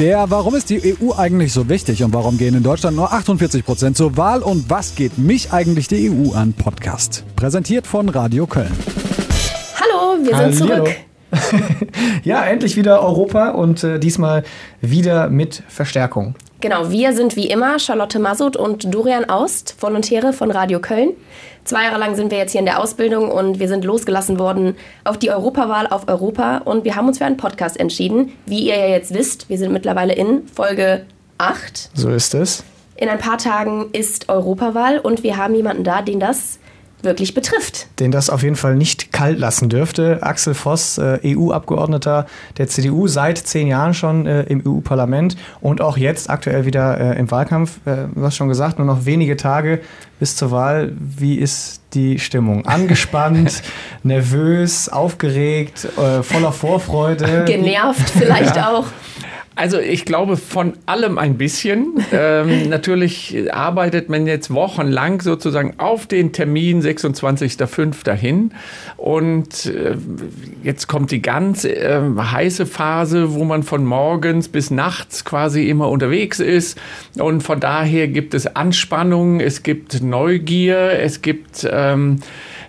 Der Warum ist die EU eigentlich so wichtig und warum gehen in Deutschland nur 48 Prozent zur Wahl und was geht mich eigentlich die EU an Podcast? Präsentiert von Radio Köln. Hallo, wir sind Hallihallo. zurück. ja, endlich wieder Europa und äh, diesmal wieder mit Verstärkung. Genau, wir sind wie immer Charlotte Masud und Dorian Aust, Volontäre von Radio Köln. Zwei Jahre lang sind wir jetzt hier in der Ausbildung und wir sind losgelassen worden auf die Europawahl auf Europa und wir haben uns für einen Podcast entschieden. Wie ihr ja jetzt wisst, wir sind mittlerweile in Folge 8. So ist es. In ein paar Tagen ist Europawahl und wir haben jemanden da, den das wirklich betrifft. Den das auf jeden Fall nicht kalt lassen dürfte. Axel Voss, äh, EU-Abgeordneter der CDU, seit zehn Jahren schon äh, im EU-Parlament und auch jetzt aktuell wieder äh, im Wahlkampf. Du hast schon gesagt, nur noch wenige Tage bis zur Wahl. Wie ist die Stimmung? Angespannt, nervös, aufgeregt, voller Vorfreude? Genervt vielleicht auch. Also ich glaube von allem ein bisschen. ähm, natürlich arbeitet man jetzt wochenlang sozusagen auf den Termin 26.05. hin. Und äh, jetzt kommt die ganz äh, heiße Phase, wo man von morgens bis nachts quasi immer unterwegs ist. Und von daher gibt es Anspannung, es gibt Neugier, es gibt... Ähm,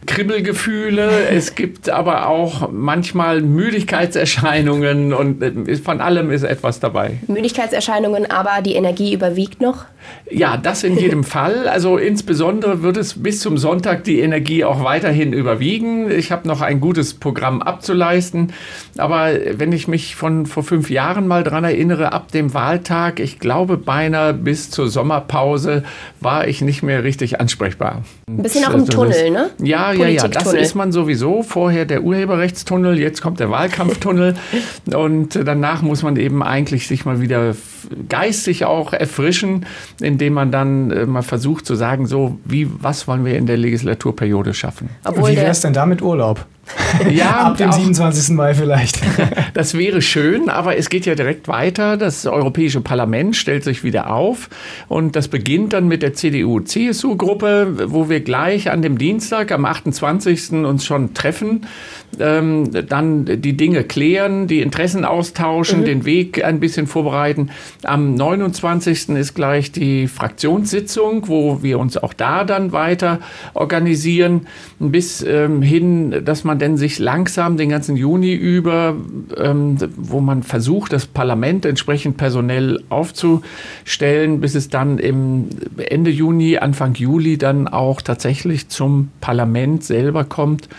Kribbelgefühle, es gibt aber auch manchmal Müdigkeitserscheinungen und äh, von allem ist etwas dabei. Müdigkeitserscheinungen, aber die Energie überwiegt noch. Ja, das in jedem Fall. Also insbesondere wird es bis zum Sonntag die Energie auch weiterhin überwiegen. Ich habe noch ein gutes Programm abzuleisten. Aber wenn ich mich von vor fünf Jahren mal dran erinnere, ab dem Wahltag, ich glaube beinahe bis zur Sommerpause, war ich nicht mehr richtig ansprechbar. Ein bisschen auch im Also Tunnel, ne? Ja, ja, ja. Das ist man sowieso. Vorher der Urheberrechtstunnel, jetzt kommt der Wahlkampftunnel. Und danach muss man eben eigentlich sich mal wieder geistig auch erfrischen, indem man dann äh, mal versucht zu sagen, so, wie, was wollen wir in der Legislaturperiode schaffen? Obwohl Wie wäre es denn da mit Urlaub? Ja, Ab dem auch- 27. Mai vielleicht. Das wäre schön, aber es geht ja direkt weiter. Das Europäische Parlament stellt sich wieder auf und das beginnt dann mit der CDU-CSU-Gruppe, wo wir gleich an dem Dienstag, am 28. uns schon treffen, ähm, dann die Dinge klären, die Interessen austauschen, den Weg ein bisschen vorbereiten. Am 29. ist gleich die Fraktionssitzung, wo wir uns auch da dann weiter organisieren, bis ähm, hin, dass man denn sich langsam den ganzen Juni über, ähm, wo man versucht, das Parlament entsprechend personell aufzustellen, bis es dann im Ende Juni, Anfang Juli dann auch tatsächlich zum Parlament selber kommt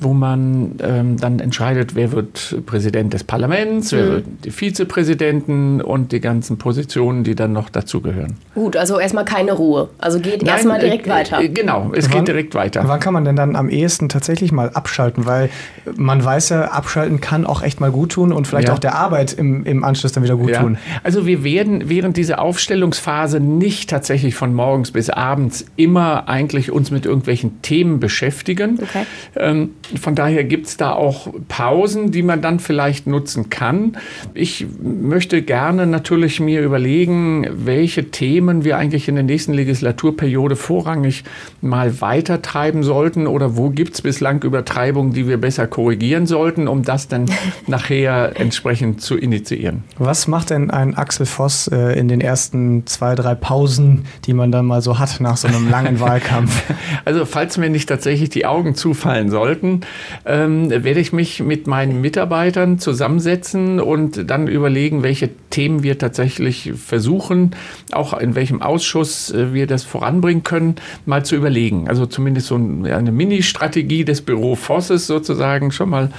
wo man ähm, dann entscheidet, wer wird Präsident des Parlaments, wer wird die Vizepräsidenten und die ganzen Positionen, die dann noch dazugehören. gut, also erstmal keine Ruhe. Also geht erstmal Nein, direkt äh, weiter. äh, Genau, es Wann- geht direkt weiter. Wann kann man denn dann am ehesten tatsächlich mal abschalten? Weil man weiß ja, abschalten kann auch echt mal gut tun und vielleicht Ja. auch der Arbeit im, im Anschluss dann wieder gut Ja. tun. Also wir werden während dieser Aufstellungsphase nicht tatsächlich von morgens bis abends immer eigentlich uns mit irgendwelchen Themen beschäftigen. Okay. Ähm, von daher gibt es da auch Pausen, die man dann vielleicht nutzen kann. Ich möchte gerne natürlich mir überlegen, welche Themen wir eigentlich in der nächsten Legislaturperiode vorrangig mal weitertreiben sollten oder wo gibt es bislang Übertreibungen, die wir besser korrigieren sollten, um das dann nachher entsprechend zu initiieren. Was macht denn ein Axel Voss äh, in den ersten zwei, drei Pausen, die man dann mal so hat nach so einem langen Wahlkampf? Also falls mir nicht tatsächlich die Augen zufallen sollten, ähm, werde ich mich mit meinen Mitarbeitern zusammensetzen und dann überlegen, welche Themen wir tatsächlich versuchen, auch in welchem Ausschuss äh, wir das voranbringen können, mal zu überlegen. Also zumindest so eine Mini-Strategie des Büro Vosses sozusagen schon mal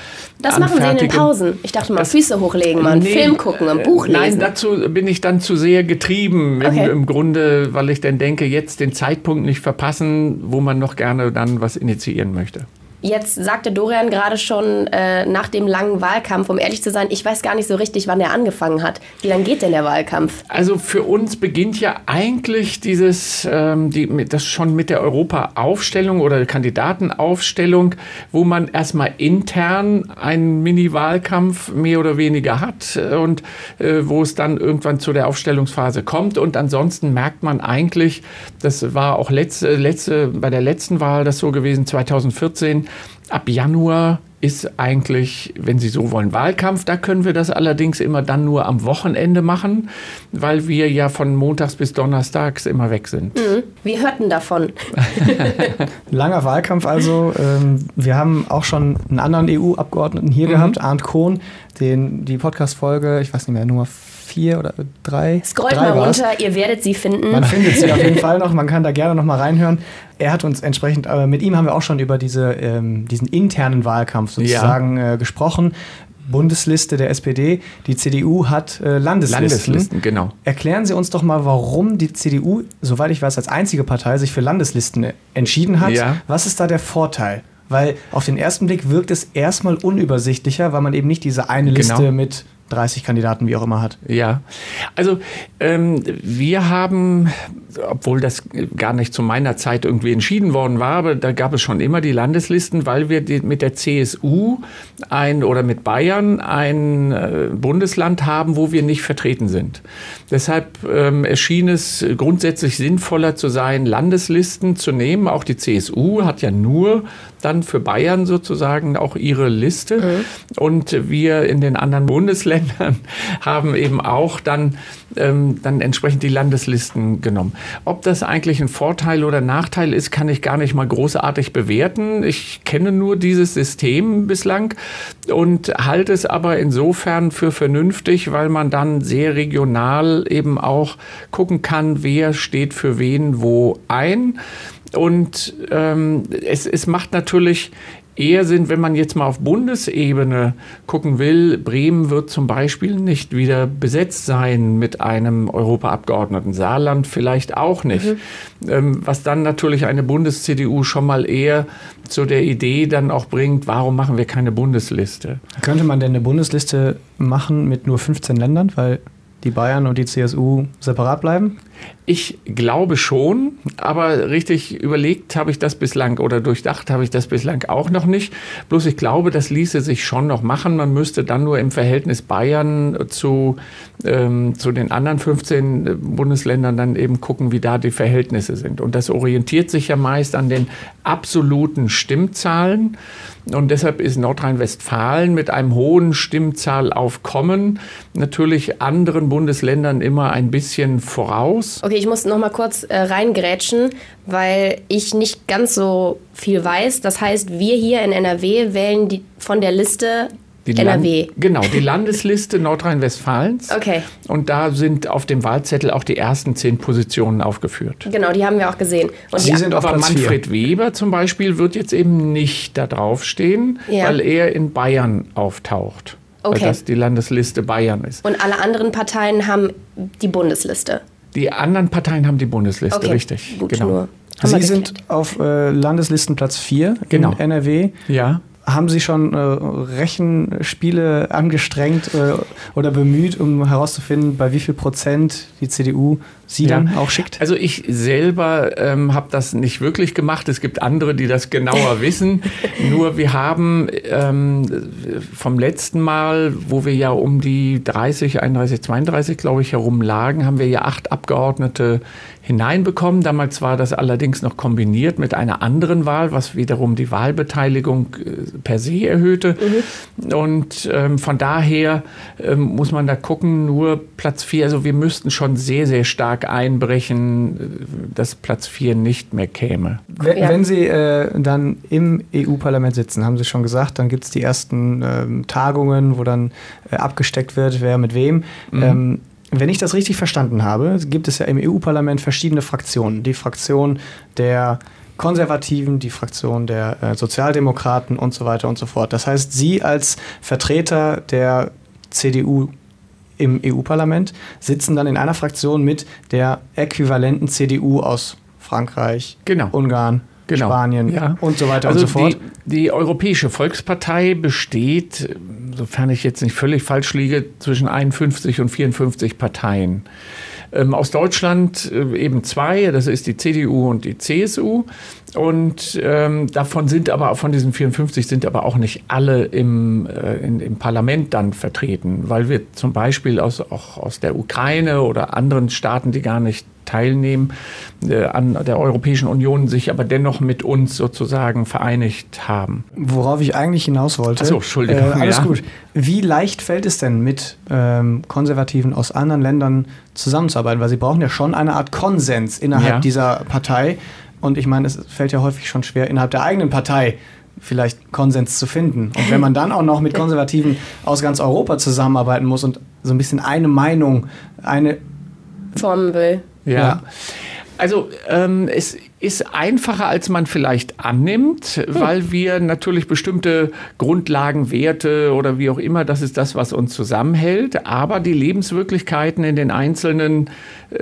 Das machen Sie in den. Pausen. Ich dachte mal, Das- Füße hochlegen, mal einen Nee, Film gucken, ein äh, Buch lesen. Nein, dazu bin ich dann zu sehr getrieben Okay. im, im Grunde, weil ich dann denke, jetzt den Zeitpunkt nicht verpassen, wo man noch gerne dann was initiieren möchte. Jetzt sagte Dorian gerade schon äh, nach dem langen Wahlkampf, um ehrlich zu sein, ich weiß gar nicht so richtig, wann er angefangen hat. Wie lange geht denn der Wahlkampf? Also für uns beginnt ja eigentlich dieses, ähm, die, das schon mit der Europa-Aufstellung oder Kandidatenaufstellung, wo man erstmal intern einen Mini-Wahlkampf mehr oder weniger hat äh, und äh, wo es dann irgendwann zu der Aufstellungsphase kommt. Und ansonsten merkt man eigentlich, das war auch letzte, letzte, bei der letzten Wahl das so gewesen, 2014, ab Januar ist eigentlich, wenn Sie so wollen, Wahlkampf. Da können wir das allerdings immer dann nur am Wochenende machen, weil wir ja von montags bis donnerstags immer weg sind. Mhm. Wir hörten davon. Langer Wahlkampf also. Ähm, wir haben auch schon einen anderen EU-Abgeordneten hier mhm. gehabt, Arndt Kohn, den die Podcast-Folge, ich weiß nicht mehr, Nummer vier oder drei. Scrollt drei mal runter, ihr werdet sie finden. Man findet sie auf jeden Fall noch, man kann da gerne noch mal reinhören. Er hat uns entsprechend, äh, mit ihm haben wir auch schon über diese, ähm, diesen internen Wahlkampf sozusagen ja. äh, gesprochen. Bundesliste der SPD. Die CDU hat äh, Landeslisten. Landeslisten, genau. Erklären Sie uns doch mal, warum die CDU, soweit ich weiß, als einzige Partei sich für Landeslisten entschieden hat. Ja. Was ist da der Vorteil? Weil auf den ersten Blick wirkt es erstmal unübersichtlicher, weil man eben nicht diese eine Liste genau. mit 30 Kandidaten, wie auch immer hat. Ja, also ähm, wir haben, obwohl das gar nicht zu meiner Zeit irgendwie entschieden worden war, aber da gab es schon immer die Landeslisten, weil wir die, mit der CSU ein oder mit Bayern ein äh, Bundesland haben, wo wir nicht vertreten sind. Deshalb ähm, erschien es grundsätzlich sinnvoller zu sein, Landeslisten zu nehmen. Auch die CSU hat ja nur dann für Bayern sozusagen auch ihre Liste. Mhm. Und wir in den anderen Bundesländern haben eben auch dann, ähm, dann entsprechend die Landeslisten genommen. Ob das eigentlich ein Vorteil oder Nachteil ist, kann ich gar nicht mal großartig bewerten. Ich kenne nur dieses System bislang und halte es aber insofern für vernünftig, weil man dann sehr regional eben auch gucken kann, wer steht für wen wo ein. Und ähm, es, es macht natürlich eher Sinn, wenn man jetzt mal auf Bundesebene gucken will. Bremen wird zum Beispiel nicht wieder besetzt sein mit einem Europaabgeordneten. Saarland vielleicht auch nicht. Mhm. Ähm, was dann natürlich eine Bundes-CDU schon mal eher zu der Idee dann auch bringt, warum machen wir keine Bundesliste? Könnte man denn eine Bundesliste machen mit nur 15 Ländern? Weil die Bayern und die CSU separat bleiben? Ich glaube schon, aber richtig überlegt habe ich das bislang oder durchdacht habe ich das bislang auch noch nicht. Bloß ich glaube, das ließe sich schon noch machen. Man müsste dann nur im Verhältnis Bayern zu, ähm, zu den anderen 15 Bundesländern dann eben gucken, wie da die Verhältnisse sind. Und das orientiert sich ja meist an den absoluten Stimmzahlen. Und deshalb ist Nordrhein-Westfalen mit einem hohen Stimmzahlaufkommen natürlich anderen Bundesländern immer ein bisschen voraus. Okay, ich muss noch mal kurz äh, reingrätschen, weil ich nicht ganz so viel weiß. Das heißt, wir hier in NRW wählen die, von der Liste die NRW. Land, genau, die Landesliste Nordrhein-Westfalens. Okay. Und da sind auf dem Wahlzettel auch die ersten zehn Positionen aufgeführt. Genau, die haben wir auch gesehen. Und Sie sind aber Manfred vier. Weber zum Beispiel wird jetzt eben nicht da draufstehen, ja. weil er in Bayern auftaucht. Okay. Weil das die Landesliste Bayern ist. Und alle anderen Parteien haben die Bundesliste. Die anderen Parteien haben die Bundesliste, okay. richtig. Gut, genau. Nur. Sie sind auf äh, Landeslistenplatz 4 genau. in NRW. Ja haben Sie schon äh, Rechenspiele angestrengt äh, oder bemüht, um herauszufinden, bei wie viel Prozent die CDU Sie ja. dann auch schickt? Also ich selber ähm, habe das nicht wirklich gemacht. Es gibt andere, die das genauer wissen. Nur wir haben ähm, vom letzten Mal, wo wir ja um die 30, 31, 32, glaube ich, herum lagen, haben wir ja acht Abgeordnete hineinbekommen. Damals war das allerdings noch kombiniert mit einer anderen Wahl, was wiederum die Wahlbeteiligung äh, per se erhöhte. Mhm. Und ähm, von daher ähm, muss man da gucken, nur Platz 4, also wir müssten schon sehr, sehr stark stark einbrechen, äh, dass Platz 4 nicht mehr käme. Wenn, ja. wenn Sie äh, dann im EU-Parlament sitzen, haben Sie schon gesagt, dann gibt es die ersten ähm, Tagungen, wo dann äh, abgesteckt wird, wer mit wem. Mhm. Ähm, wenn ich das richtig verstanden habe, gibt es ja im EU-Parlament verschiedene Fraktionen. Die Fraktion der Konservativen, die Fraktion der äh, Sozialdemokraten und so weiter und so fort. Das heißt, Sie als Vertreter der CDU im EU-Parlament, sitzen dann in einer Fraktion mit der äquivalenten CDU aus Frankreich, genau. Ungarn, genau. Spanien ja. und so weiter also und so fort. Die, die Europäische Volkspartei besteht, sofern ich jetzt nicht völlig falsch liege, zwischen 51 und 54 Parteien. Ähm, aus Deutschland äh, eben zwei, das ist die CDU und die CSU. Und ähm, davon sind aber, von diesen 54 sind aber auch nicht alle im, äh, in, im Parlament dann vertreten, weil wir zum Beispiel aus, auch aus der Ukraine oder anderen Staaten, die gar nicht teilnehmen äh, an der Europäischen Union, sich aber dennoch mit uns sozusagen vereinigt haben. Worauf ich eigentlich hinaus wollte. Achso, Entschuldigung. Äh, alles ja. gut. Wie leicht fällt es denn mit ähm, Konservativen aus anderen Ländern zusammenzuarbeiten? Weil sie brauchen ja schon eine Art Konsens innerhalb ja. dieser Partei. Und ich meine, es fällt ja häufig schon schwer, innerhalb der eigenen Partei vielleicht Konsens zu finden. Und wenn man dann auch noch mit Konservativen aus ganz Europa zusammenarbeiten muss und so ein bisschen eine Meinung, eine formen will. Ja. ja. Also ähm, es ist einfacher, als man vielleicht annimmt, hm. weil wir natürlich bestimmte Grundlagen, Werte oder wie auch immer, das ist das, was uns zusammenhält. Aber die Lebenswirklichkeiten in den einzelnen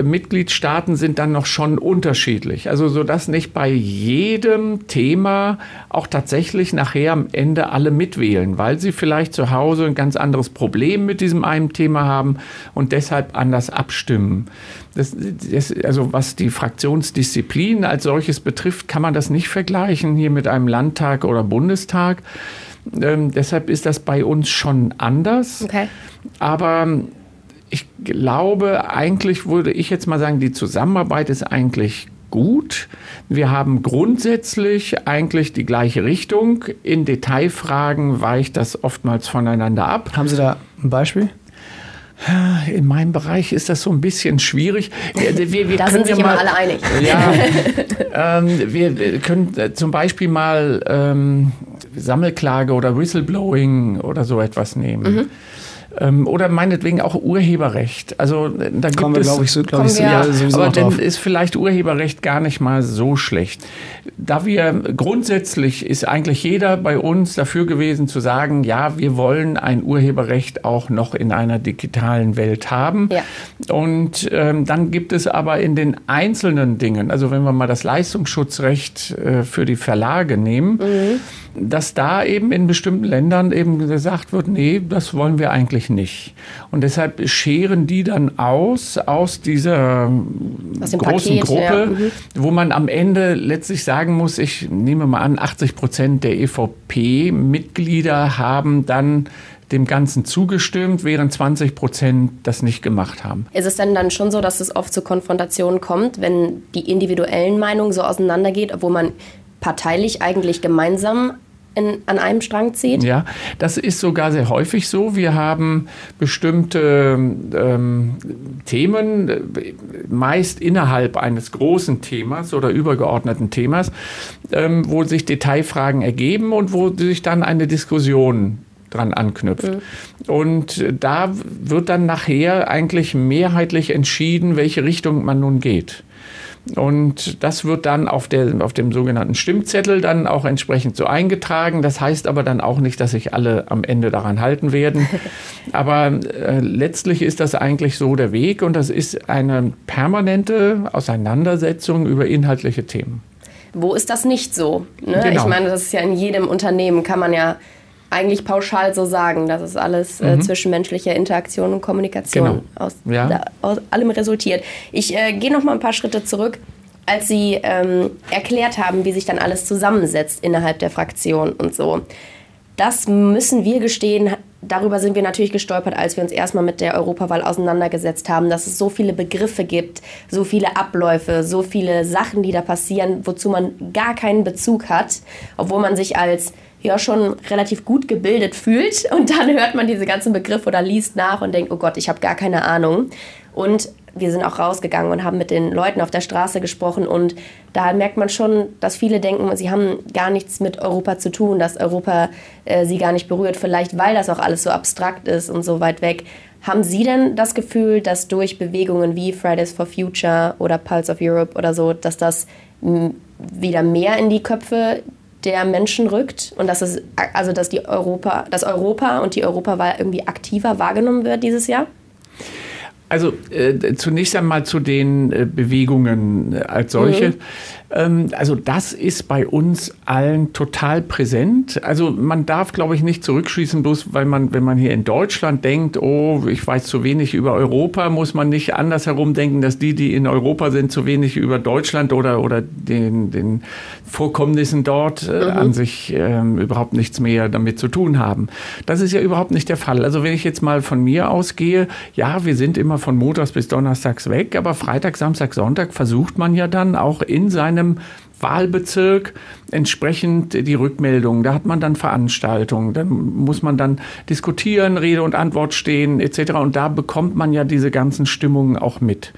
Mitgliedstaaten sind dann noch schon unterschiedlich. Also so dass nicht bei jedem Thema auch tatsächlich nachher am Ende alle mitwählen, weil sie vielleicht zu Hause ein ganz anderes Problem mit diesem einen Thema haben und deshalb anders abstimmen. Das, das, also was die Fraktionsdisziplin als solches betrifft, kann man das nicht vergleichen hier mit einem Landtag oder Bundestag. Ähm, deshalb ist das bei uns schon anders. Okay. Aber ich glaube, eigentlich würde ich jetzt mal sagen, die Zusammenarbeit ist eigentlich gut. Wir haben grundsätzlich eigentlich die gleiche Richtung. In Detailfragen weicht das oftmals voneinander ab. Haben Sie da ein Beispiel? In meinem Bereich ist das so ein bisschen schwierig. Wir, wir, wir da sind sich ja mal, immer alle einig. Ja, ähm, wir, können äh, zum Beispiel mal ähm, Sammelklage oder Whistleblowing oder so etwas nehmen. Mhm. Ähm, oder meinetwegen auch Urheberrecht. Also äh, da gibt wir, es, ich, so, glaub ich, wir, ja, aber dann ist vielleicht Urheberrecht gar nicht mal so schlecht. Da wir grundsätzlich ist eigentlich jeder bei uns dafür gewesen zu sagen, ja, wir wollen ein Urheberrecht auch noch in einer digitalen Welt haben. Ja. Und ähm, dann gibt es aber in den einzelnen Dingen, also wenn wir mal das Leistungsschutzrecht äh, für die Verlage nehmen, mhm dass da eben in bestimmten Ländern eben gesagt wird, nee, das wollen wir eigentlich nicht. Und deshalb scheren die dann aus aus dieser aus großen Paket, Gruppe, ja. mhm. wo man am Ende letztlich sagen muss, ich nehme mal an, 80 Prozent der EVP-Mitglieder haben dann dem Ganzen zugestimmt, während 20 Prozent das nicht gemacht haben. Ist es denn dann schon so, dass es oft zu Konfrontationen kommt, wenn die individuellen Meinungen so auseinandergeht, obwohl man parteilich eigentlich gemeinsam in, an einem Strang zieht? Ja, das ist sogar sehr häufig so. Wir haben bestimmte ähm, Themen, meist innerhalb eines großen Themas oder übergeordneten Themas, ähm, wo sich Detailfragen ergeben und wo sich dann eine Diskussion dran anknüpft. Mhm. Und da wird dann nachher eigentlich mehrheitlich entschieden, welche Richtung man nun geht. Und das wird dann auf, der, auf dem sogenannten Stimmzettel dann auch entsprechend so eingetragen. Das heißt aber dann auch nicht, dass sich alle am Ende daran halten werden. Aber äh, letztlich ist das eigentlich so der Weg und das ist eine permanente Auseinandersetzung über inhaltliche Themen. Wo ist das nicht so? Ne? Genau. Ich meine, das ist ja in jedem Unternehmen, kann man ja eigentlich pauschal so sagen. Das ist alles äh, mhm. zwischenmenschliche Interaktion und Kommunikation genau. aus, ja. da, aus, allem resultiert. Ich äh, gehe noch mal ein paar Schritte zurück, als Sie ähm, erklärt haben, wie sich dann alles zusammensetzt innerhalb der Fraktion und so. Das müssen wir gestehen, darüber sind wir natürlich gestolpert, als wir uns erstmal mit der Europawahl auseinandergesetzt haben, dass es so viele Begriffe gibt, so viele Abläufe, so viele Sachen, die da passieren, wozu man gar keinen Bezug hat, obwohl man sich als ja schon relativ gut gebildet fühlt und dann hört man diese ganzen Begriffe oder liest nach und denkt, oh Gott, ich habe gar keine Ahnung. Und wir sind auch rausgegangen und haben mit den Leuten auf der Straße gesprochen und da merkt man schon, dass viele denken, sie haben gar nichts mit Europa zu tun, dass Europa äh, sie gar nicht berührt, vielleicht weil das auch alles so abstrakt ist und so weit weg. Haben Sie denn das Gefühl, dass durch Bewegungen wie Fridays for Future oder Pulse of Europe oder so, dass das wieder mehr in die Köpfe der Menschen rückt und dass es also dass die Europa, dass Europa und die Europawahl irgendwie aktiver wahrgenommen wird dieses Jahr? Also äh, zunächst einmal zu den äh, Bewegungen äh, als solche. Mhm. Ähm, also das ist bei uns allen total präsent. Also man darf, glaube ich, nicht zurückschließen, bloß weil man, wenn man hier in Deutschland denkt, oh, ich weiß zu wenig über Europa, muss man nicht andersherum denken, dass die, die in Europa sind, zu wenig über Deutschland oder, oder den, den Vorkommnissen dort äh, mhm. an sich äh, überhaupt nichts mehr damit zu tun haben. Das ist ja überhaupt nicht der Fall. Also wenn ich jetzt mal von mir ausgehe, ja, wir sind immer von Montags bis Donnerstags weg, aber Freitag, Samstag, Sonntag versucht man ja dann auch in einem Wahlbezirk entsprechend die Rückmeldungen. Da hat man dann Veranstaltungen, dann muss man dann diskutieren, Rede und Antwort stehen etc. Und da bekommt man ja diese ganzen Stimmungen auch mit.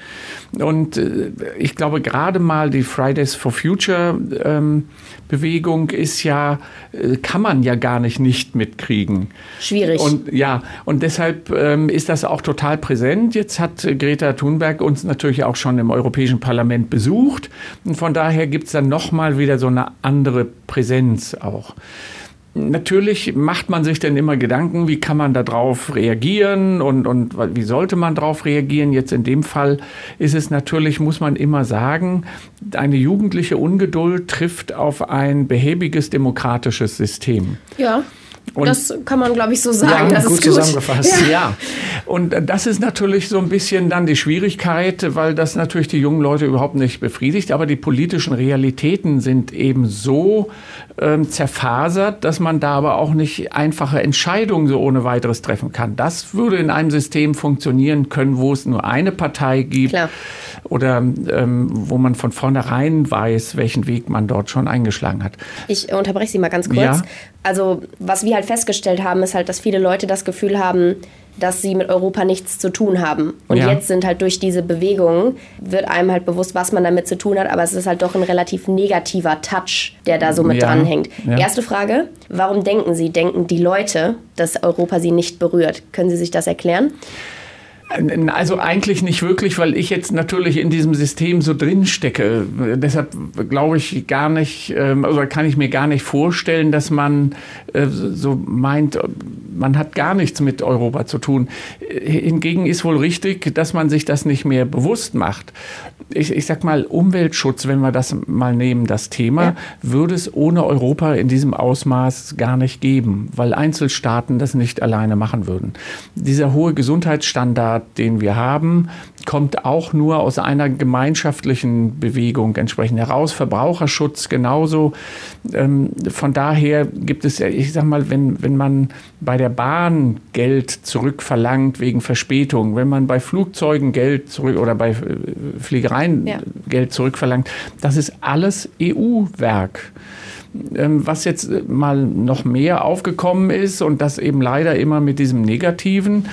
Und äh, ich glaube, gerade mal die Fridays for Future ähm, Bewegung ist ja, äh, kann man ja gar nicht nicht mitkriegen. Schwierig. Und ja, und deshalb ähm, ist das auch total präsent. Jetzt hat Greta Thunberg uns natürlich auch schon im Europäischen Parlament besucht. Und von daher gibt es dann nochmal wieder so eine andere Präsenz auch. Natürlich macht man sich dann immer Gedanken, wie kann man darauf reagieren und, und wie sollte man darauf reagieren. Jetzt in dem Fall ist es natürlich, muss man immer sagen, eine jugendliche Ungeduld trifft auf ein behäbiges demokratisches System. Ja. Und das kann man, glaube ich, so sagen. Ja, das gut, ist gut zusammengefasst. Ja. ja. und das ist natürlich so ein bisschen dann die Schwierigkeit, weil das natürlich die jungen Leute überhaupt nicht befriedigt. Aber die politischen Realitäten sind eben so ähm, zerfasert, dass man da aber auch nicht einfache Entscheidungen so ohne weiteres treffen kann. Das würde in einem System funktionieren können, wo es nur eine Partei gibt. Klar oder ähm, wo man von vornherein weiß, welchen Weg man dort schon eingeschlagen hat. Ich unterbreche Sie mal ganz kurz. Ja? Also was wir halt festgestellt haben, ist halt, dass viele Leute das Gefühl haben, dass sie mit Europa nichts zu tun haben. Und ja. jetzt sind halt durch diese Bewegungen, wird einem halt bewusst, was man damit zu tun hat, aber es ist halt doch ein relativ negativer Touch, der da so mit ja. dranhängt. Ja. Erste Frage, warum denken Sie, denken die Leute, dass Europa sie nicht berührt? Können Sie sich das erklären? Also eigentlich nicht wirklich, weil ich jetzt natürlich in diesem System so drin stecke. Deshalb glaube ich gar nicht, ähm, oder kann ich mir gar nicht vorstellen, dass man äh, so meint, man hat gar nichts mit Europa zu tun. Hingegen ist wohl richtig, dass man sich das nicht mehr bewusst macht. Ich, ich sag mal, Umweltschutz, wenn wir das mal nehmen, das Thema, ja. würde es ohne Europa in diesem Ausmaß gar nicht geben, weil Einzelstaaten das nicht alleine machen würden. Dieser hohe Gesundheitsstandard, Staat, den wir haben, kommt auch nur aus einer gemeinschaftlichen Bewegung entsprechend heraus. Verbraucherschutz genauso. Ähm, von daher gibt es, ich sag mal, wenn, wenn man bei der Bahn Geld zurückverlangt wegen Verspätung, wenn man bei Flugzeugen Geld zurück oder bei äh, Fliegereien ja. Geld zurückverlangt, das ist alles EU-Werk. Ähm, was jetzt äh, mal noch mehr aufgekommen ist und das eben leider immer mit diesem Negativen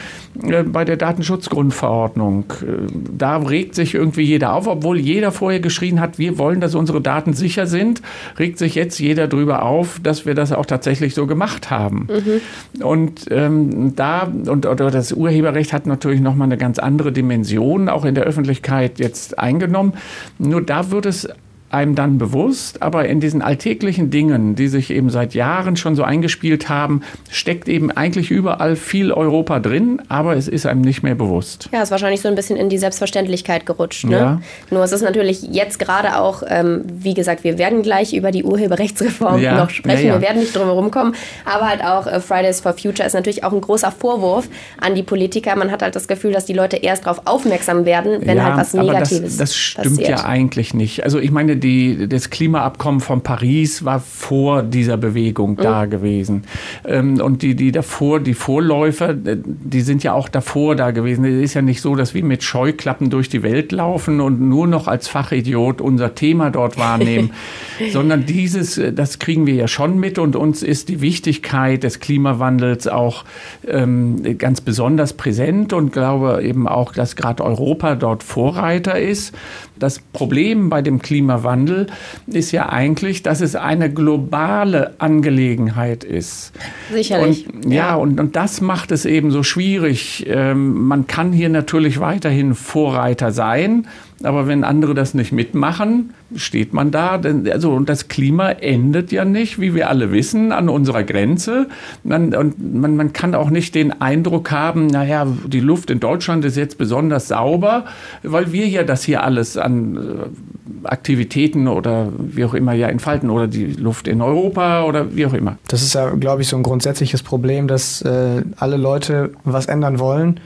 äh, bei der Datenschutzgrundverordnung. Äh, da regt sich irgendwie jeder auf, obwohl jeder vorher geschrien hat, wir wollen, dass unsere Daten sicher sind, regt sich jetzt jeder darüber auf, dass wir das auch tatsächlich so gemacht haben. Mhm. Und ähm, da, und oder das Urheberrecht hat natürlich nochmal eine ganz andere Dimension, auch in der Öffentlichkeit jetzt eingenommen. Nur da wird es einem dann bewusst, aber in diesen alltäglichen Dingen, die sich eben seit Jahren schon so eingespielt haben, steckt eben eigentlich überall viel Europa drin, aber es ist einem nicht mehr bewusst. Ja, ist wahrscheinlich so ein bisschen in die Selbstverständlichkeit gerutscht. Ne? Ja. Nur es ist natürlich jetzt gerade auch, ähm, wie gesagt, wir werden gleich über die Urheberrechtsreform ja. noch sprechen, ja, wir werden nicht drum herum kommen, aber halt auch äh, Fridays for Future ist natürlich auch ein großer Vorwurf an die Politiker. Man hat halt das Gefühl, dass die Leute erst darauf aufmerksam werden, wenn halt was Negatives das, das stimmt passiert. ja eigentlich nicht. Also ich meine, die, das Klimaabkommen von Paris war vor dieser Bewegung mhm. da gewesen. Ähm, und die, die davor, die Vorläufer, äh, die sind ja auch davor da gewesen. Es ist ja nicht so, dass wir mit Scheuklappen durch die Welt laufen und nur noch als Fachidiot unser Thema dort wahrnehmen, sondern dieses, äh, das kriegen wir ja schon mit und uns ist die Wichtigkeit des Klimawandels auch ähm, ganz besonders präsent und glaube eben auch, dass gerade Europa dort Vorreiter ist. Das Problem bei dem Klimawandel ist ja eigentlich, dass es eine globale Angelegenheit ist. Sicherlich. Und, ja, ja, Und, und das macht es eben so schwierig. Ähm, man kann hier natürlich weiterhin Vorreiter sein. Aber wenn andere das nicht mitmachen, steht man da. Also, und das Klima endet ja nicht, wie wir alle wissen, an unserer Grenze. Man, und man, man kann auch nicht den Eindruck haben, naja, die Luft in Deutschland ist jetzt besonders sauber, weil wir ja das hier alles an äh, Aktivitäten oder wie auch immer ja entfalten oder die Luft in Europa oder wie auch immer. Das ist ja, glaube ich, so ein grundsätzliches Problem, dass äh, alle Leute was ändern wollen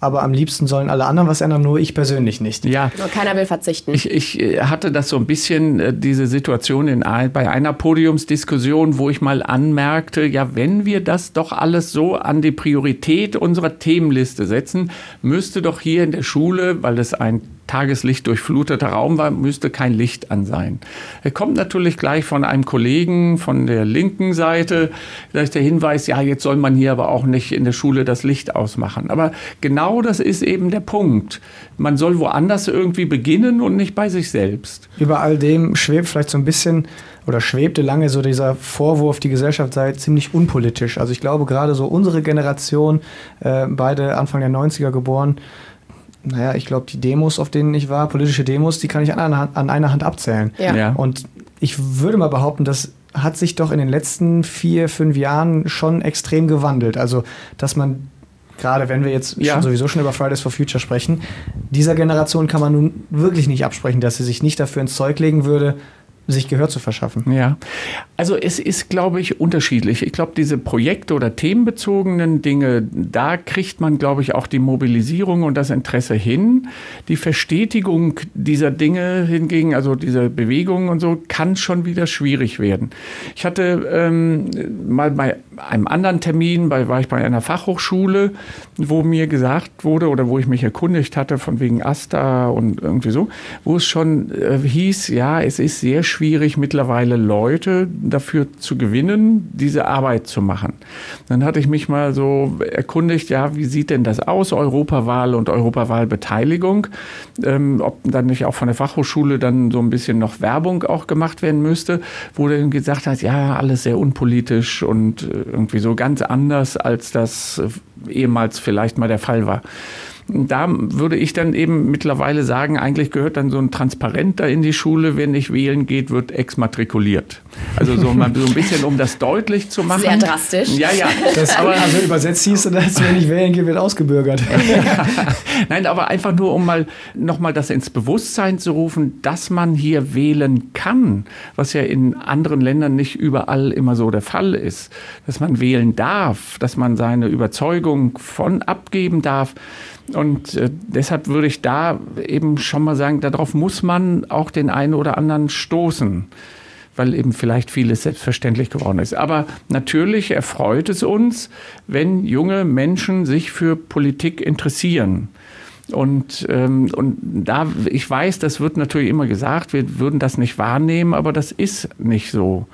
aber am liebsten sollen alle anderen was ändern, nur ich persönlich nicht. Ja. Nur keiner will verzichten. Ich, ich äh, hatte das so ein bisschen, äh, diese Situation in, bei einer Podiumsdiskussion, wo ich mal anmerkte, ja, wenn wir das doch alles so an die Priorität unserer Themenliste setzen, müsste doch hier in der Schule, weil es ein Tageslicht durchfluteter Raum war, müsste kein Licht an sein. Er kommt natürlich gleich von einem Kollegen von der linken Seite, da ist der Hinweis, ja, jetzt soll man hier aber auch nicht in der Schule das Licht ausmachen. Aber genau das ist eben der Punkt. Man soll woanders irgendwie beginnen und nicht bei sich selbst. Über all dem schwebt vielleicht so ein bisschen oder schwebte lange so dieser Vorwurf, die Gesellschaft sei ziemlich unpolitisch. Also ich glaube gerade so unsere Generation, äh, beide Anfang der 90er geboren, naja, ich glaube, die Demos, auf denen ich war, politische Demos, die kann ich an einer Hand, an einer Hand abzählen. Ja. ja. Und ich würde mal behaupten, das hat sich doch in den letzten vier, fünf Jahren schon extrem gewandelt. Also, dass man gerade wenn wir jetzt ja. schon sowieso schon über Fridays for Future sprechen, dieser Generation kann man nun wirklich nicht absprechen, dass sie sich nicht dafür ins Zeug legen würde, sich Gehör zu verschaffen. Ja, also es ist, glaube ich, unterschiedlich. Ich glaube, diese Projekte oder themenbezogenen Dinge, da kriegt man, glaube ich, auch die Mobilisierung und das Interesse hin. Die Verstetigung dieser Dinge hingegen, also dieser Bewegungen und so, kann schon wieder schwierig werden. Ich hatte ähm, mal bei einem anderen Termin, bei, war ich bei einer Fachhochschule, wo mir gesagt wurde oder wo ich mich erkundigt hatte von wegen Asta und irgendwie so, wo es schon äh, hieß, ja, es ist sehr schwierig, schwierig, mittlerweile Leute dafür zu gewinnen, diese Arbeit zu machen. Dann hatte ich mich mal so erkundigt, ja, wie sieht denn das aus, Europawahl und Europawahlbeteiligung? Ähm, ob dann nicht auch von der Fachhochschule dann so ein bisschen noch Werbung auch gemacht werden müsste, wo dann gesagt hat, ja, alles sehr unpolitisch und äh, irgendwie so ganz anders, als das äh, ehemals vielleicht mal der Fall war da würde ich dann eben mittlerweile sagen, eigentlich gehört dann so ein Transparent da in die Schule, wer nicht wählen geht, wird exmatrikuliert. Also so, mal, so ein bisschen, um das deutlich zu machen. Sehr drastisch. Ja, ja. Das, aber, also übersetzt hieß das, wer nicht wählen geht, wird ausgebürgert. Nein, aber einfach nur, um mal nochmal das ins Bewusstsein zu rufen, dass man hier wählen kann, was ja in anderen Ländern nicht überall immer so der Fall ist. Dass man wählen darf, dass man seine Überzeugung von abgeben darf. Und äh, deshalb würde ich da eben schon mal sagen, darauf muss man auch den einen oder anderen stoßen weil eben vielleicht vieles selbstverständlich geworden ist. Aber natürlich erfreut es uns, wenn junge Menschen sich für Politik interessieren. Und, ähm, und da, ich weiß, das wird natürlich immer gesagt, wir würden das nicht wahrnehmen, aber das ist nicht so.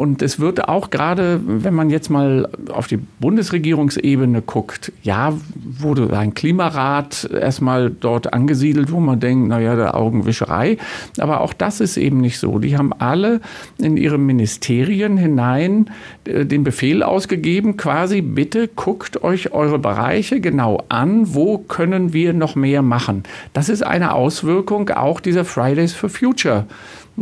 Und es wird auch gerade, wenn man jetzt mal auf die Bundesregierungsebene guckt, ja, wurde ein Klimarat erstmal dort angesiedelt, wo man denkt, naja, der Augenwischerei. Aber auch das ist eben nicht so. Die haben alle in ihre Ministerien hinein äh, den Befehl ausgegeben, quasi, bitte guckt euch eure Bereiche genau an, wo können wir noch mehr machen. Das ist eine Auswirkung auch dieser Fridays for Future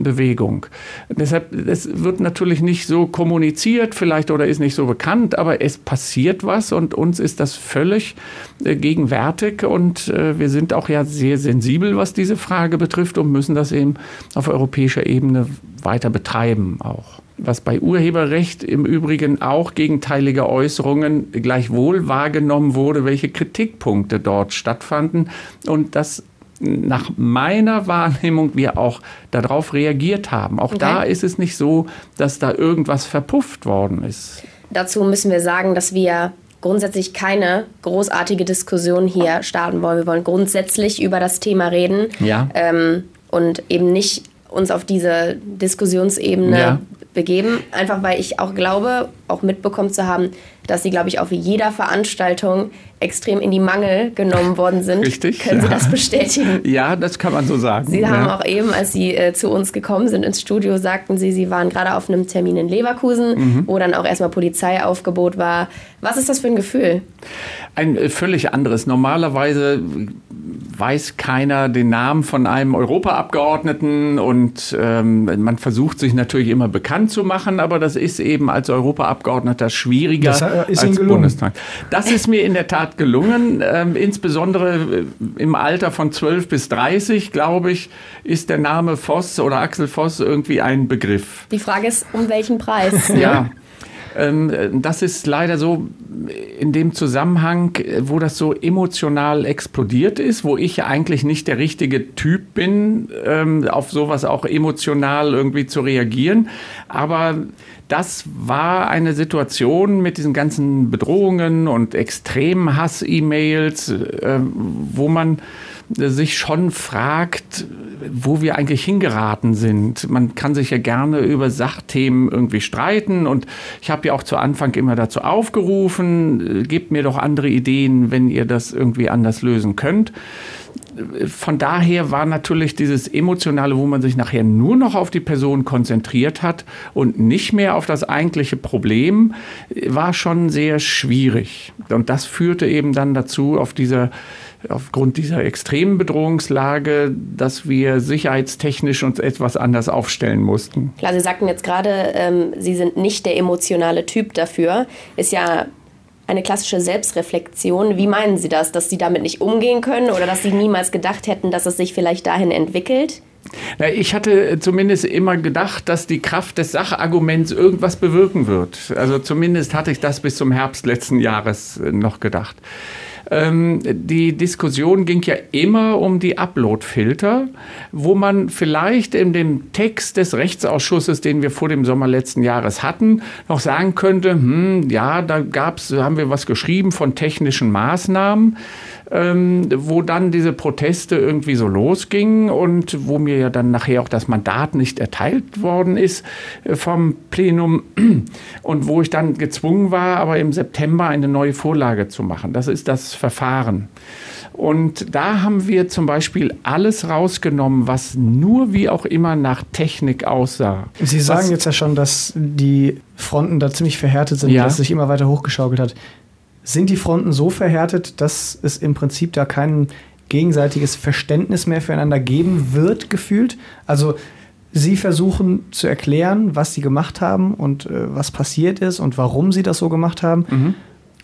Bewegung. Deshalb, es wird natürlich nicht so kommuniziert vielleicht oder ist nicht so bekannt, aber es passiert was und uns ist das völlig äh, gegenwärtig und äh, wir sind auch ja sehr sensibel, was diese Frage betrifft und müssen das eben auf europäischer Ebene weiter betreiben auch was bei Urheberrecht im Übrigen auch gegenteilige Äußerungen gleichwohl wahrgenommen wurde, welche Kritikpunkte dort stattfanden und das nach meiner Wahrnehmung wir auch darauf reagiert haben. Auch okay. da ist es nicht so, dass da irgendwas verpufft worden ist. Dazu müssen wir sagen, dass wir grundsätzlich keine großartige Diskussion hier starten wollen. Wir wollen grundsätzlich über das Thema reden ja. ähm, und eben nicht uns auf diese Diskussionsebene ja. begeben, einfach weil ich auch glaube, auch mitbekommen zu haben, dass sie, glaube ich, auf jeder Veranstaltung extrem in die Mangel genommen worden sind. Richtig. Können Sie das bestätigen? Ja, das kann man so sagen. Sie ja. haben auch eben, als Sie äh, zu uns gekommen sind ins Studio, sagten Sie, Sie waren gerade auf einem Termin in Leverkusen, mhm. wo dann auch erstmal Polizeiaufgebot war. Was ist das für ein Gefühl? Ein äh, völlig anderes. Normalerweise weiß keiner den Namen von einem Europaabgeordneten und ähm, man versucht sich natürlich immer bekannt zu machen, aber das ist eben als Europaabgeordneter schwieriger das äh, ist als Bundestag. Das ist mir in der Tat gelungen, ähm, insbesondere äh, im Alter von 12 bis 30, glaube ich, ist der Name Voss oder Axel Voss irgendwie ein Begriff. Die Frage ist, um welchen Preis? ja. Ähm, das ist leider so in dem Zusammenhang, wo das so emotional explodiert ist, wo ich eigentlich nicht der richtige Typ bin, ähm, auf sowas auch emotional irgendwie zu reagieren. Aber das war eine Situation mit diesen ganzen Bedrohungen und extremen Hass-E-Mails, äh, wo man sich schon fragt, wo wir eigentlich hingeraten sind. Man kann sich ja gerne über Sachthemen irgendwie streiten und ich habe ja auch zu Anfang immer dazu aufgerufen, gebt mir doch andere Ideen, wenn ihr das irgendwie anders lösen könnt. Von daher war natürlich dieses Emotionale, wo man sich nachher nur noch auf die Person konzentriert hat und nicht mehr auf das eigentliche Problem, war schon sehr schwierig. Und das führte eben dann dazu, auf dieser aufgrund dieser extremen Bedrohungslage, dass wir sicherheitstechnisch uns etwas anders aufstellen mussten. Klar, Sie sagten jetzt gerade, ähm, Sie sind nicht der emotionale Typ dafür. Ist ja eine klassische Selbstreflexion. Wie meinen Sie das? Dass Sie damit nicht umgehen können oder dass Sie niemals gedacht hätten, dass es sich vielleicht dahin entwickelt? Na, ich hatte zumindest immer gedacht, dass die Kraft des Sacharguments irgendwas bewirken wird. Also zumindest hatte ich das bis zum Herbst letzten Jahres noch gedacht. Ähm, die Diskussion ging ja immer um die Upload-Filter, wo man vielleicht in dem Text des Rechtsausschusses, den wir vor dem Sommer letzten Jahres hatten, noch sagen könnte, hm, ja, da gab's, haben wir was geschrieben von technischen Maßnahmen ähm, wo dann diese Proteste irgendwie so losgingen und wo mir ja dann nachher auch das Mandat nicht erteilt worden ist äh, vom Plenum und wo ich dann gezwungen war, aber im September eine neue Vorlage zu machen. Das ist das Verfahren. Und da haben wir zum Beispiel alles rausgenommen, was nur wie auch immer nach Technik aussah. Sie sagen was, jetzt ja schon, dass die Fronten da ziemlich verhärtet sind, ja. dass es sich immer weiter hochgeschaukelt hat. Sind die Fronten so verhärtet, dass es im Prinzip da kein gegenseitiges Verständnis mehr füreinander geben wird, gefühlt? Also Sie versuchen zu erklären, was Sie gemacht haben und äh, was passiert ist und warum Sie das so gemacht haben. Mhm.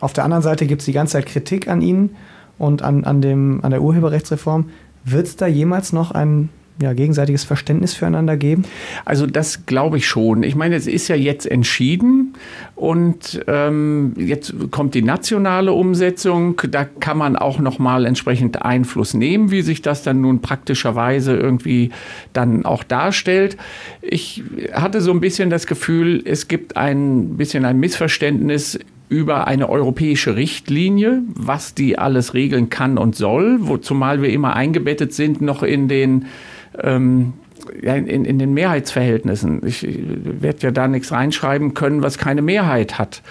Auf der anderen Seite gibt es die ganze Zeit Kritik an Ihnen und an, an, dem, an der Urheberrechtsreform. Wird es da jemals noch einen ja, gegenseitiges Verständnis füreinander geben? Also das glaube ich schon. Ich meine, es ist ja jetzt entschieden und ähm, jetzt kommt die nationale Umsetzung. Da kann man auch noch mal entsprechend Einfluss nehmen, wie sich das dann nun praktischerweise irgendwie dann auch darstellt. Ich hatte so ein bisschen das Gefühl, es gibt ein bisschen ein Missverständnis über eine europäische Richtlinie, was die alles regeln kann und soll, wo zumal wir immer eingebettet sind noch in den ähm, ja, in, in den Mehrheitsverhältnissen. Ich werde ja da nichts reinschreiben können, was keine Mehrheit hat.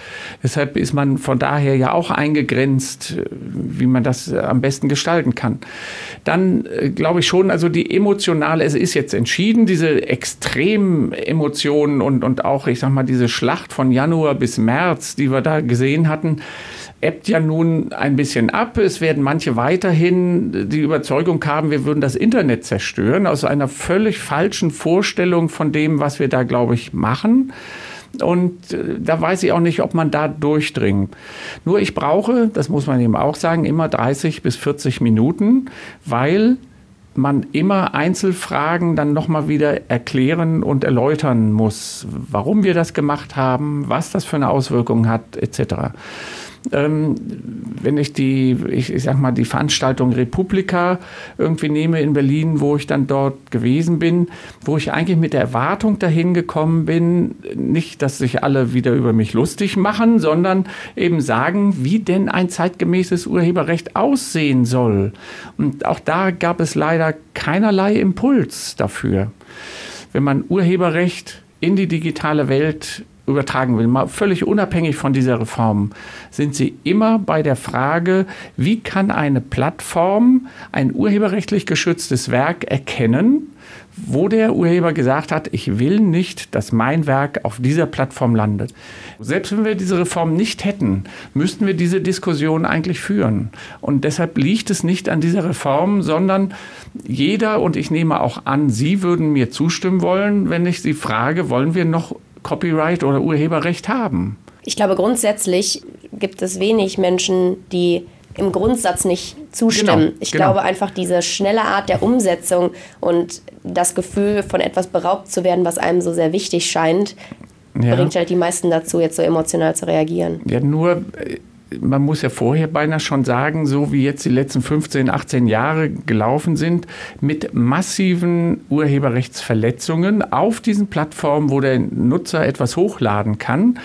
Deshalb ist man von daher ja auch eingegrenzt, wie man das am besten gestalten kann. Dann äh, glaube ich schon, also die emotionale, es ist jetzt entschieden, diese extremen Emotionen und, und auch, ich sag mal, diese Schlacht von Januar bis März, die wir da gesehen hatten, ebbt ja nun ein bisschen ab. Es werden manche weiterhin die Überzeugung haben, wir würden das Internet zerstören, aus einer völlig falschen Vorstellung von dem, was wir da, glaube ich, machen. Und äh, da weiß ich auch nicht, ob man da durchdringt. Nur ich brauche, das muss man eben auch sagen, immer 30 bis 40 Minuten, weil man immer Einzelfragen dann nochmal wieder erklären und erläutern muss, warum wir das gemacht haben, was das für eine Auswirkung hat, etc ähm, wenn ich die, ich, ich sag mal, die Veranstaltung Republika irgendwie nehme in Berlin, wo ich dann dort gewesen bin, wo ich eigentlich mit der Erwartung dahin gekommen bin, nicht, dass sich alle wieder über mich lustig machen, sondern eben sagen, wie denn ein zeitgemäßes Urheberrecht aussehen soll. Und auch da gab es leider keinerlei Impuls dafür. Wenn man Urheberrecht in die digitale Welt übertragen will, mal völlig unabhängig von dieser Reform, sind Sie immer bei der Frage, wie kann eine Plattform ein urheberrechtlich geschütztes Werk erkennen, wo der Urheber gesagt hat, ich will nicht, dass mein Werk auf dieser Plattform landet. Selbst wenn wir diese Reform nicht hätten, müssten wir diese Diskussion eigentlich führen. Und deshalb liegt es nicht an dieser Reform, sondern jeder, und ich nehme auch an, Sie würden mir zustimmen wollen, wenn ich Sie frage, wollen wir noch Copyright oder Urheberrecht haben. Ich glaube, grundsätzlich gibt es wenig Menschen, die im Grundsatz nicht zustimmen. Genau, ich genau. glaube einfach diese schnelle Art der Umsetzung und das Gefühl von etwas beraubt zu werden, was einem so sehr wichtig scheint, ja. bringt halt die meisten dazu, jetzt so emotional zu reagieren. Ja, nur man muss ja vorher beinahe schon sagen, so wie jetzt die letzten 15, 18 Jahre gelaufen sind, mit massiven Urheberrechtsverletzungen auf diesen Plattformen, wo der Nutzer etwas hochladen kann,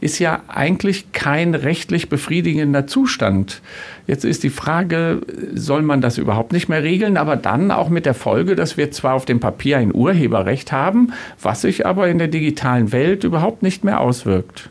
ist ja eigentlich kein rechtlich befriedigender Zustand. Jetzt ist die Frage, soll man das überhaupt nicht mehr regeln, aber dann auch mit der Folge, dass wir zwar auf dem Papier ein Urheberrecht haben, was sich aber in der digitalen Welt überhaupt nicht mehr auswirkt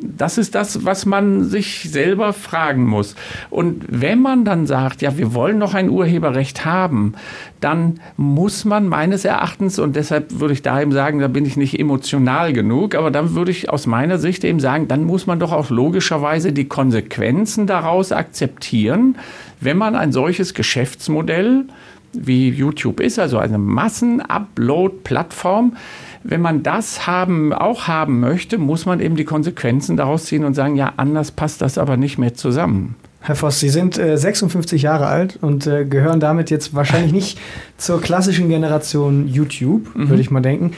das ist das, was man sich selber fragen muss. Und wenn man dann sagt, ja, wir wollen noch ein Urheberrecht haben, dann muss man meines Erachtens, und deshalb würde ich da eben sagen, da bin ich nicht emotional genug, aber dann würde ich aus meiner Sicht eben sagen, dann muss man doch auch logischerweise die Konsequenzen daraus akzeptieren, wenn man ein solches Geschäftsmodell wie YouTube ist, also eine Massen-Upload-Plattform, wenn man das haben, auch haben möchte, muss man eben die Konsequenzen daraus ziehen und sagen, ja, anders passt das aber nicht mehr zusammen. Herr Voss, Sie sind äh, 56 Jahre alt und äh, gehören damit jetzt wahrscheinlich nicht zur klassischen Generation YouTube, mhm. würde ich mal denken.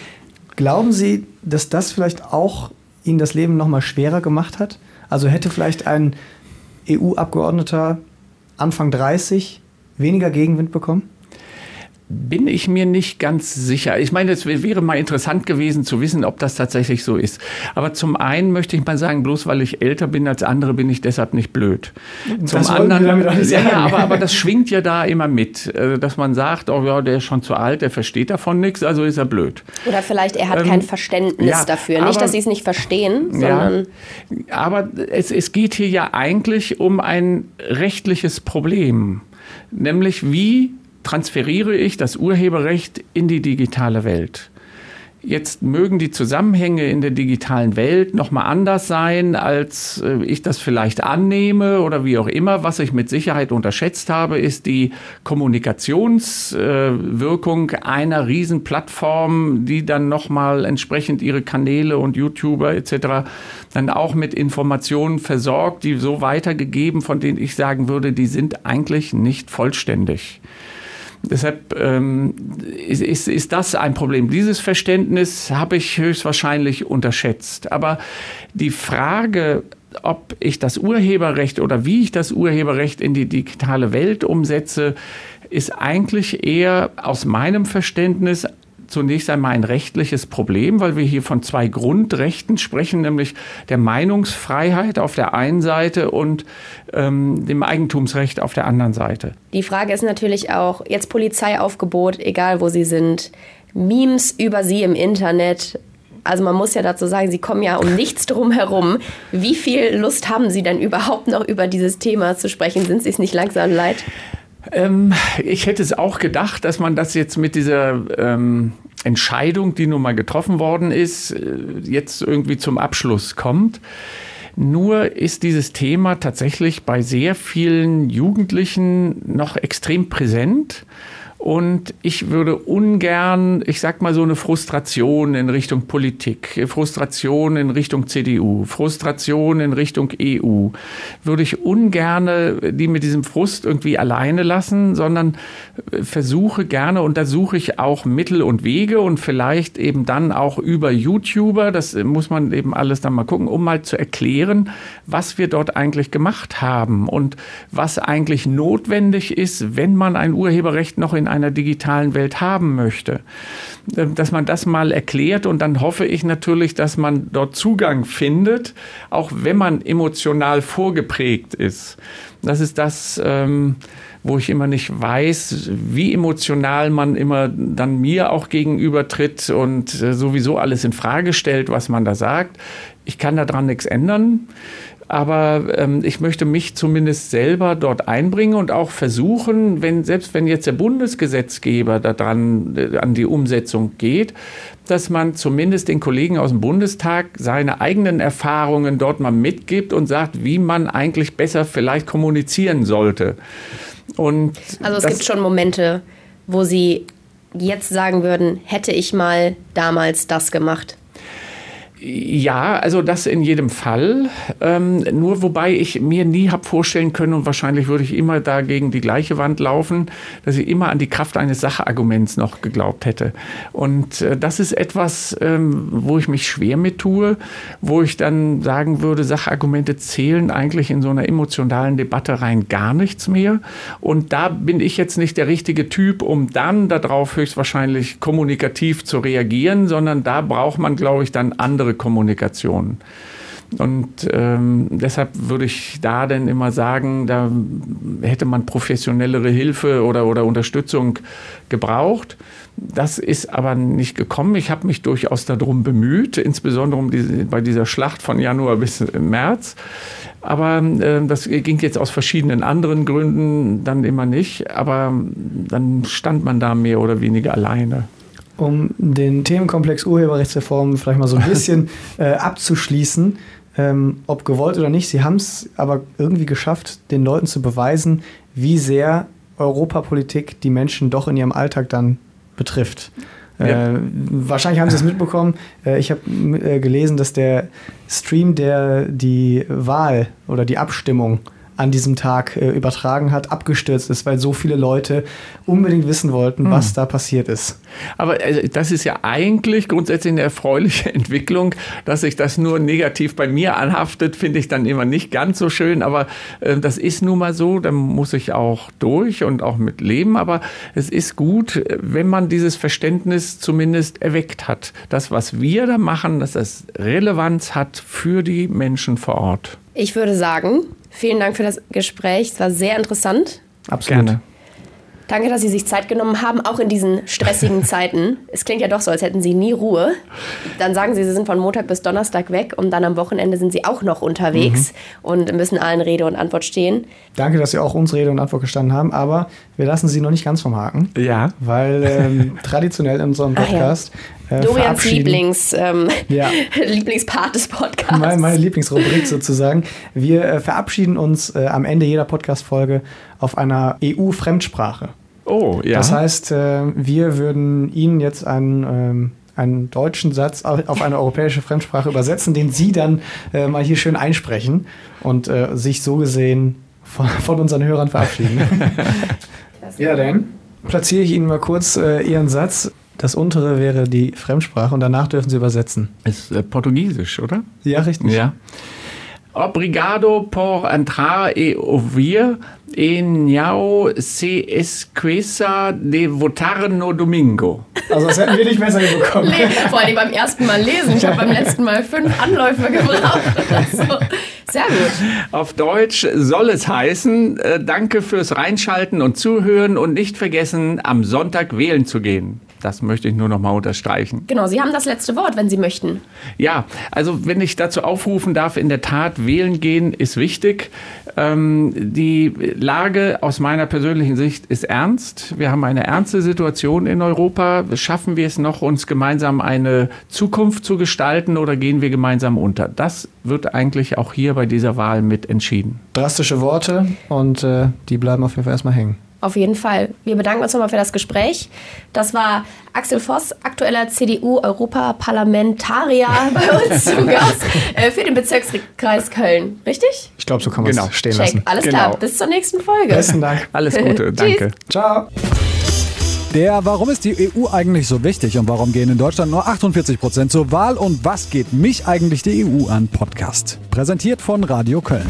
Glauben Sie, dass das vielleicht auch Ihnen das Leben noch mal schwerer gemacht hat? Also hätte vielleicht ein EU-Abgeordneter Anfang 30 weniger Gegenwind bekommen? Bin ich mir nicht ganz sicher. Ich meine, es wäre mal interessant gewesen zu wissen, ob das tatsächlich so ist. Aber zum einen möchte ich mal sagen, bloß weil ich älter bin als andere, bin ich deshalb nicht blöd. Zum das anderen, ja, ja, aber, aber das schwingt ja da immer mit, äh, dass man sagt, oh ja, der ist schon zu alt, der versteht davon nichts, also ist er blöd. Oder vielleicht er hat ähm, kein Verständnis ja, dafür. Nicht, aber, dass sie es nicht verstehen, sondern. Ja, aber es, es geht hier ja eigentlich um ein rechtliches Problem. Nämlich wie transferiere ich das Urheberrecht in die digitale Welt. Jetzt mögen die Zusammenhänge in der digitalen Welt nochmal anders sein, als äh, ich das vielleicht annehme oder wie auch immer. Was ich mit Sicherheit unterschätzt habe, ist die Kommunikationswirkung einer Riesenplattform, die dann nochmal entsprechend ihre Kanäle und YouTuber etc. dann auch mit Informationen versorgt, die so weitergegeben, von denen ich sagen würde, die sind eigentlich nicht vollständig. Deshalb ähm, ist, ist, ist das ein Problem. Dieses Verständnis habe ich höchstwahrscheinlich unterschätzt. Aber die Frage, ob ich das Urheberrecht oder wie ich das Urheberrecht in die digitale Welt umsetze, ist eigentlich eher aus meinem Verständnis zunächst einmal ein rechtliches Problem, weil wir hier von zwei Grundrechten sprechen, nämlich der Meinungsfreiheit auf der einen Seite und ähm, dem Eigentumsrecht auf der anderen Seite. Die Frage ist natürlich auch, jetzt Polizeiaufgebot, egal wo Sie sind, Memes über Sie im Internet, also man muss ja dazu sagen, Sie kommen ja um nichts drum herum. Wie viel Lust haben Sie denn überhaupt noch über dieses Thema zu sprechen? Sind Sie es nicht langsam leid? Ähm, ich hätte es auch gedacht, dass man das jetzt mit dieser ähm, Entscheidung, die nun mal getroffen worden ist, äh, jetzt irgendwie zum Abschluss kommt. Nur ist dieses Thema tatsächlich bei sehr vielen Jugendlichen noch extrem präsent. Und ich würde ungern, ich sag mal so eine Frustration in Richtung Politik, Frustration in Richtung CDU, Frustration in Richtung EU, würde ich ungern die mit diesem Frust irgendwie alleine lassen, sondern versuche gerne und da suche ich auch Mittel und Wege und vielleicht eben dann auch über YouTuber, das muss man eben alles dann mal gucken, um mal zu erklären, was wir dort eigentlich gemacht haben und was eigentlich notwendig ist, wenn man ein Urheberrecht noch in einer digitalen Welt haben möchte. Ähm, dass man das mal erklärt und dann hoffe ich natürlich, dass man dort Zugang findet, auch wenn man emotional vorgeprägt ist. Das ist das, ähm, wo ich immer nicht weiß, wie emotional man immer dann mir auch gegenüber tritt und äh, sowieso alles in Frage stellt, was man da sagt. Ich kann daran nichts ändern. Aber ähm, ich möchte mich zumindest selber dort einbringen und auch versuchen, wenn, selbst wenn jetzt der Bundesgesetzgeber daran äh, an die Umsetzung geht, dass man zumindest den Kollegen aus dem Bundestag seine eigenen Erfahrungen dort mal mitgibt und sagt, wie man eigentlich besser vielleicht kommunizieren sollte. Und also es gibt schon Momente, wo Sie jetzt sagen würden, hätte ich mal damals das gemacht. Ja, also das in jedem Fall. Ähm, nur wobei ich mir nie habe vorstellen können und wahrscheinlich würde ich immer da gegen die gleiche Wand laufen, dass ich immer an die Kraft eines Sacharguments noch geglaubt hätte. Und äh, das ist etwas, ähm, wo ich mich schwer mit tue, wo ich dann sagen würde, Sachargumente zählen eigentlich in so einer emotionalen Debatte rein gar nichts mehr. Und da bin ich jetzt nicht der richtige Typ, um dann darauf höchstwahrscheinlich kommunikativ zu reagieren, sondern da braucht man, glaube ich, dann andere Kommunikation. Und ähm, deshalb würde ich da dann immer sagen, da hätte man professionellere Hilfe oder, oder Unterstützung gebraucht. Das ist aber nicht gekommen. Ich habe mich durchaus darum bemüht, insbesondere um diese, bei dieser Schlacht von Januar bis März. Aber äh, das ging jetzt aus verschiedenen anderen Gründen dann immer nicht. Aber dann stand man da mehr oder weniger alleine um den Themenkomplex Urheberrechtsreform vielleicht mal so ein bisschen äh, abzuschließen, ähm, ob gewollt oder nicht. Sie haben es aber irgendwie geschafft, den Leuten zu beweisen, wie sehr Europapolitik die Menschen doch in ihrem Alltag dann betrifft. Ja. Äh, wahrscheinlich haben Sie es mitbekommen. Äh, ich habe äh, gelesen, dass der Stream, der die Wahl oder die Abstimmung an diesem Tag äh, übertragen hat, abgestürzt ist, weil so viele Leute unbedingt wissen wollten, hm. was da passiert ist. Aber äh, das ist ja eigentlich grundsätzlich eine erfreuliche Entwicklung, dass sich das nur negativ bei mir anhaftet, finde ich dann immer nicht ganz so schön. Aber äh, das ist nun mal so, da muss ich auch durch und auch mit leben. Aber es ist gut, wenn man dieses Verständnis zumindest erweckt hat. Das, was wir da machen, dass das Relevanz hat für die Menschen vor Ort. Ich würde sagen, Vielen Dank für das Gespräch. Es war sehr interessant. Absolut. Gerne. Danke, dass Sie sich Zeit genommen haben, auch in diesen stressigen Zeiten. Es klingt ja doch so, als hätten Sie nie Ruhe. Dann sagen Sie, Sie sind von Montag bis Donnerstag weg und dann am Wochenende sind Sie auch noch unterwegs mhm. und müssen allen Rede und Antwort stehen. Danke, dass Sie auch uns Rede und Antwort gestanden haben, aber wir lassen Sie noch nicht ganz vom Haken. Ja. Weil ähm, traditionell in unserem Podcast äh, Dorians Lieblings, ähm, ja. Lieblingspart des Podcasts. Meine, meine Lieblingsrubrik sozusagen. Wir äh, verabschieden uns äh, am Ende jeder Podcast-Folge auf einer EU-Fremdsprache. Oh, ja. Das heißt, äh, wir würden Ihnen jetzt einen ähm, einen deutschen Satz auf eine europäische Fremdsprache übersetzen, den Sie dann äh, mal hier schön einsprechen und äh, sich so gesehen von, von, unseren Hörern verabschieden. ja, dann platziere ich Ihnen mal kurz äh, Ihren Satz. Das untere wäre die Fremdsprache und danach dürfen Sie übersetzen. Ist äh, Portugiesisch, oder? Ja, richtig. Ja. Obrigado por entrar e ouvir e não se esqueça de votar no domingo. Also das hätten wir nicht besser bekommen. Vor allem beim ersten Mal lesen. Ich habe beim letzten Mal fünf Anläufe gebraucht. So. Sehr gut. Auf Deutsch soll es heißen, äh, danke fürs Reinschalten und Zuhören und nicht vergessen, am Sonntag wählen zu gehen. Das möchte ich nur noch mal unterstreichen. Genau, Sie haben das letzte Wort, wenn Sie möchten. Ja, also wenn ich dazu aufrufen darf, in der Tat wählen gehen ist wichtig. Ähm, die Lage aus meiner persönlichen Sicht ist ernst. Wir haben eine ernste Situation in Europa. Schaffen wir es noch, uns gemeinsam eine Zukunft zu gestalten oder gehen wir gemeinsam unter? Das wird eigentlich auch hier bei dieser Wahl mit entschieden. Drastische Worte und äh, die bleiben auf jeden Fall erstmal hängen. Auf jeden Fall. Wir bedanken uns nochmal für das Gespräch. Das war Axel Voss, aktueller CDU-Europaparlamentarier bei uns zu Gast äh, für den Bezirkskreis Köln. Richtig? Ich glaube, so kann man es genau. stehen Check. lassen. Alles genau. klar. Bis zur nächsten Folge. Besten Dank. Alles Gute. Danke. Ciao. Der Warum ist die EU eigentlich so wichtig und warum gehen in Deutschland nur 48 Prozent zur Wahl und was geht mich eigentlich die EU an Podcast. Präsentiert von Radio Köln.